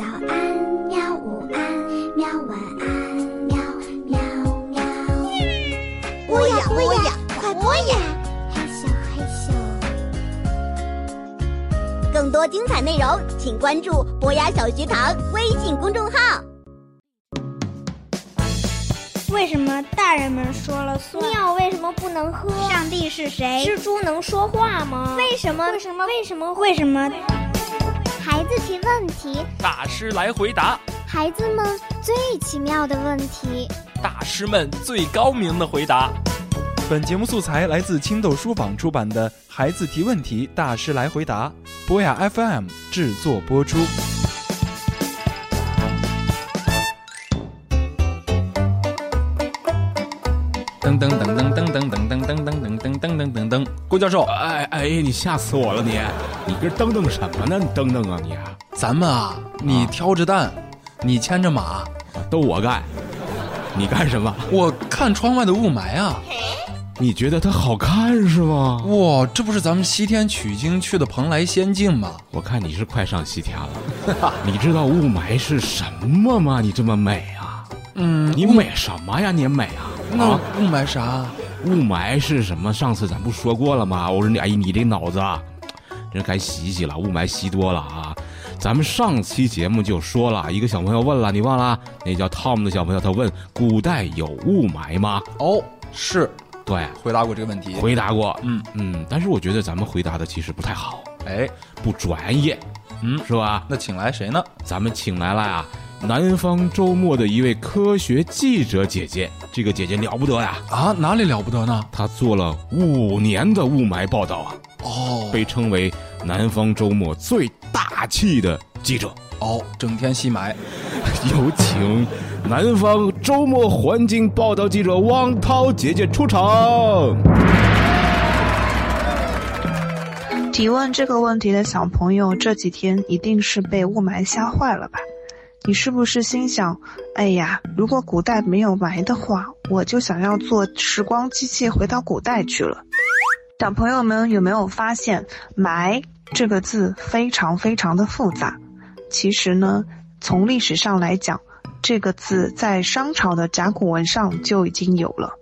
早安，喵！午安，喵！晚安，喵喵喵。播呀播呀，快播呀！嘿咻嘿咻。更多精彩内容，请关注博雅小学堂微信公众号。为什么大人们说了算？尿为什么不能喝？上帝是谁？蜘蛛能说话吗？为什么？为什么？为什么？为什么？孩子提问题，大师来回答。孩子们最奇妙的问题，大师们最高明的回答。本节目素材来自青豆书坊出版的《孩子提问题，大师来回答》，博雅 FM 制作播出。噔噔噔噔噔噔噔噔噔噔噔噔噔噔噔，郭教授，哎哎，你吓死我了你！你这噔噔什么呢？你噔噔啊你！咱们啊，你挑着担，你牵着马，都我干。你干什么？我看窗外的雾霾啊。你觉得它好看是吗？哇，这不是咱们西天取经去的蓬莱仙境吗？我看你是快上西天了。你知道雾霾是什么吗？你这么美啊？嗯，你美什么呀？你美啊？那雾霾啥？雾霾是什么？上次咱不说过了吗？我说你，哎，你这脑子啊，真该洗洗了。雾霾吸多了啊。咱们上期节目就说了一个小朋友问了，你忘了？那叫 Tom 的小朋友，他问古代有雾霾吗？哦，是对，回答过这个问题。回答过，嗯嗯，但是我觉得咱们回答的其实不太好，哎，不专业，嗯，是吧？那请来谁呢？咱们请来了啊，南方周末的一位科学记者姐姐，这个姐姐了不得呀！啊，哪里了不得呢？她做了五年的雾霾报道啊，哦，被称为南方周末最大气的记者。哦，整天吸霾。有请南方周末环境报道记者汪涛姐姐出场。提问这个问题的小朋友，这几天一定是被雾霾吓坏了吧？你是不是心想，哎呀，如果古代没有霾的话，我就想要坐时光机器回到古代去了？小朋友们有没有发现“霾”这个字非常非常的复杂？其实呢，从历史上来讲，这个字在商朝的甲骨文上就已经有了。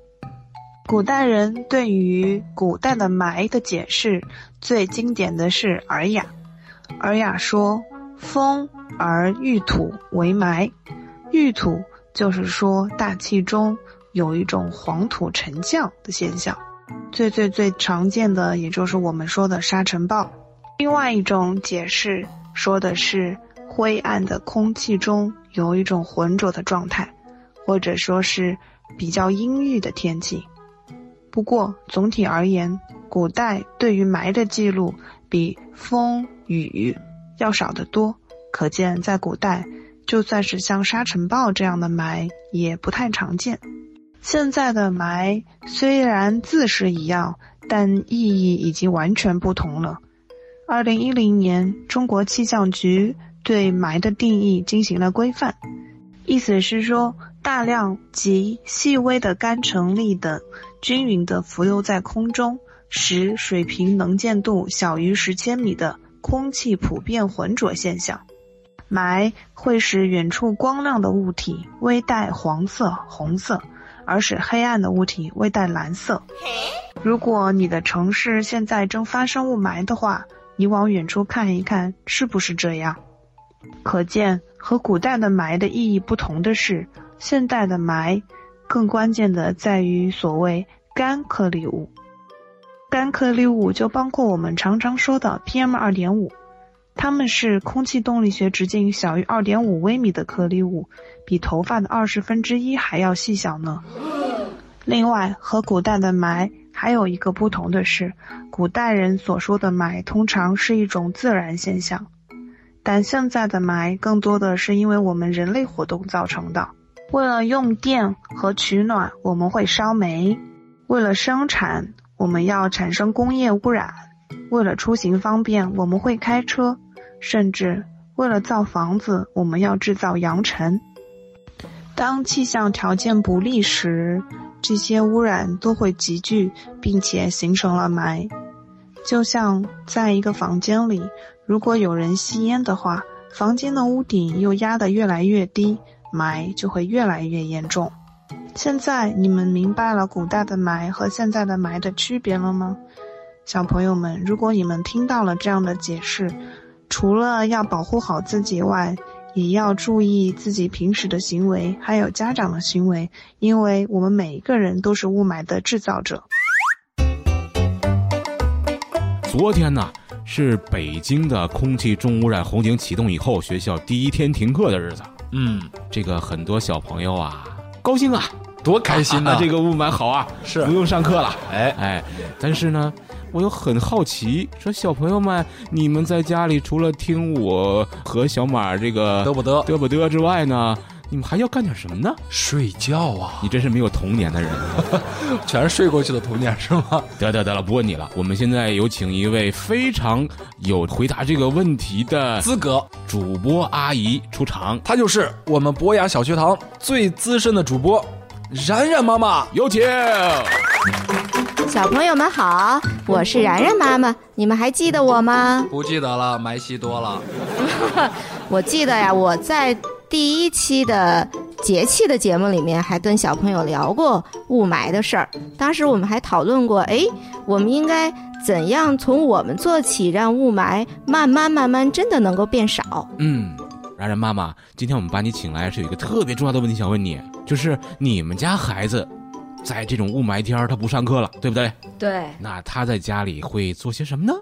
古代人对于古代的霾的解释，最经典的是《尔雅》。《尔雅》说：“风而遇土为霾，遇土就是说大气中有一种黄土沉降的现象。最最最常见的，也就是我们说的沙尘暴。另外一种解释说的是灰暗的空气中有一种浑浊的状态，或者说是比较阴郁的天气。”不过，总体而言，古代对于霾的记录比风雨要少得多。可见，在古代，就算是像沙尘暴这样的霾，也不太常见。现在的霾虽然字是一样，但意义已经完全不同了。二零一零年，中国气象局对霾的定义进行了规范，意思是说，大量及细微的干尘粒等。均匀地浮游在空中，使水平能见度小于十千米的空气普遍浑浊现象。霾会使远处光亮的物体微带黄色、红色，而使黑暗的物体微带蓝色。如果你的城市现在正发生雾霾的话，你往远处看一看，是不是这样？可见和古代的霾的意义不同的是，现代的霾。更关键的在于所谓干颗粒物，干颗粒物就包括我们常常说的 PM 二点五，它们是空气动力学直径小于二点五微米的颗粒物，比头发的二十分之一还要细小呢。另外，和古代的霾还有一个不同的是，古代人所说的霾通常是一种自然现象，但现在的霾更多的是因为我们人类活动造成的。为了用电和取暖，我们会烧煤；为了生产，我们要产生工业污染；为了出行方便，我们会开车；甚至为了造房子，我们要制造扬尘。当气象条件不利时，这些污染都会集聚，并且形成了霾。就像在一个房间里，如果有人吸烟的话，房间的屋顶又压得越来越低，霾就会越来越严重。现在你们明白了古代的霾和现在的霾的区别了吗？小朋友们，如果你们听到了这样的解释，除了要保护好自己外，也要注意自己平时的行为，还有家长的行为，因为我们每一个人都是雾霾的制造者。昨天呢，是北京的空气重污染红警启动以后，学校第一天停课的日子。嗯，这个很多小朋友啊，高兴啊，多开心呐、啊！这个雾霾好啊，是不用上课了。哎哎，但是呢，我又很好奇，说小朋友们，你们在家里除了听我和小马这个嘚不嘚嘚不嘚之外呢，你们还要干点什么呢？睡觉啊！你真是没有童年的人，全是睡过去的童年是吗？得得得了，不问你了。我们现在有请一位非常有回答这个问题的资格主播阿姨出场，她就是我们博雅小学堂最资深的主播然然妈妈，有请。小朋友们好，我是冉冉妈妈，你们还记得我吗？不记得了，埋戏多了。我记得呀，我在第一期的节气的节目里面还跟小朋友聊过雾霾的事儿。当时我们还讨论过，哎，我们应该怎样从我们做起，让雾霾慢慢慢慢真的能够变少。嗯，然然妈妈，今天我们把你请来是有一个特别重要的问题想问你，就是你们家孩子。在这种雾霾天他不上课了，对不对？对。那他在家里会做些什么呢？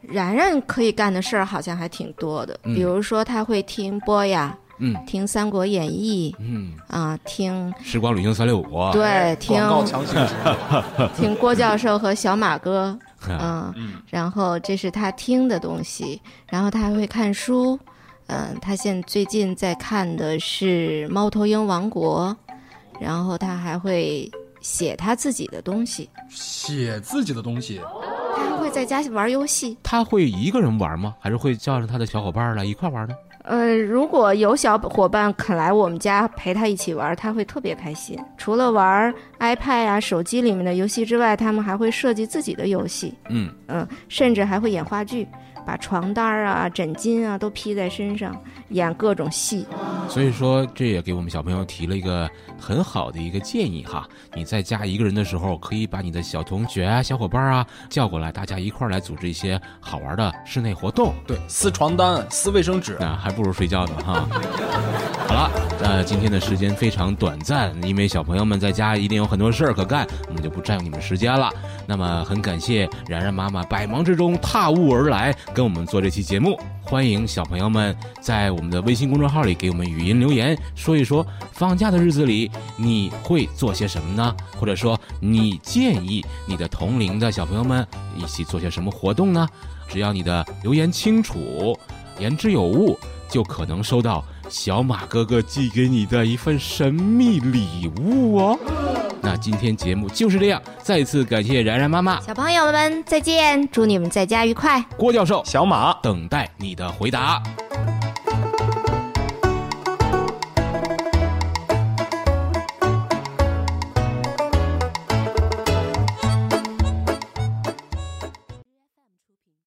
然然可以干的事儿好像还挺多的，嗯、比如说他会听播呀，嗯，听《三国演义》，嗯啊，听《时光旅行三六五》，对，听 听郭教授和小马哥，嗯嗯，然后这是他听的东西，然后他还会看书，嗯，他现最近在看的是《猫头鹰王国》，然后他还会。写他自己的东西，写自己的东西，他还会在家玩游戏。他会一个人玩吗？还是会叫上他的小伙伴来一块玩呢？呃，如果有小伙伴肯来我们家陪他一起玩，他会特别开心。除了玩 iPad 啊、手机里面的游戏之外，他们还会设计自己的游戏。嗯嗯，甚至还会演话剧，把床单啊、枕巾啊都披在身上，演各种戏。所以说，这也给我们小朋友提了一个很好的一个建议哈。你在家一个人的时候，可以把你的小同学啊、小伙伴啊叫过来，大家一块儿来组织一些好玩的室内活动。对，撕床单、撕卫生纸，那，还不如睡觉呢哈。好了，呃，今天的时间非常短暂，因为小朋友们在家一定有很多事儿可干，我们就不占用你们时间了。那么，很感谢然然妈妈百忙之中踏雾而来，跟我们做这期节目。欢迎小朋友们在我们的微信公众号里给我们语音留言，说一说放假的日子里你会做些什么呢？或者说你建议你的同龄的小朋友们一起做些什么活动呢？只要你的留言清楚，言之有物，就可能收到小马哥哥寄给你的一份神秘礼物哦。那今天节目就是这样，再次感谢然然妈妈，小朋友们再见，祝你们在家愉快。郭教授，小马等待你的回答。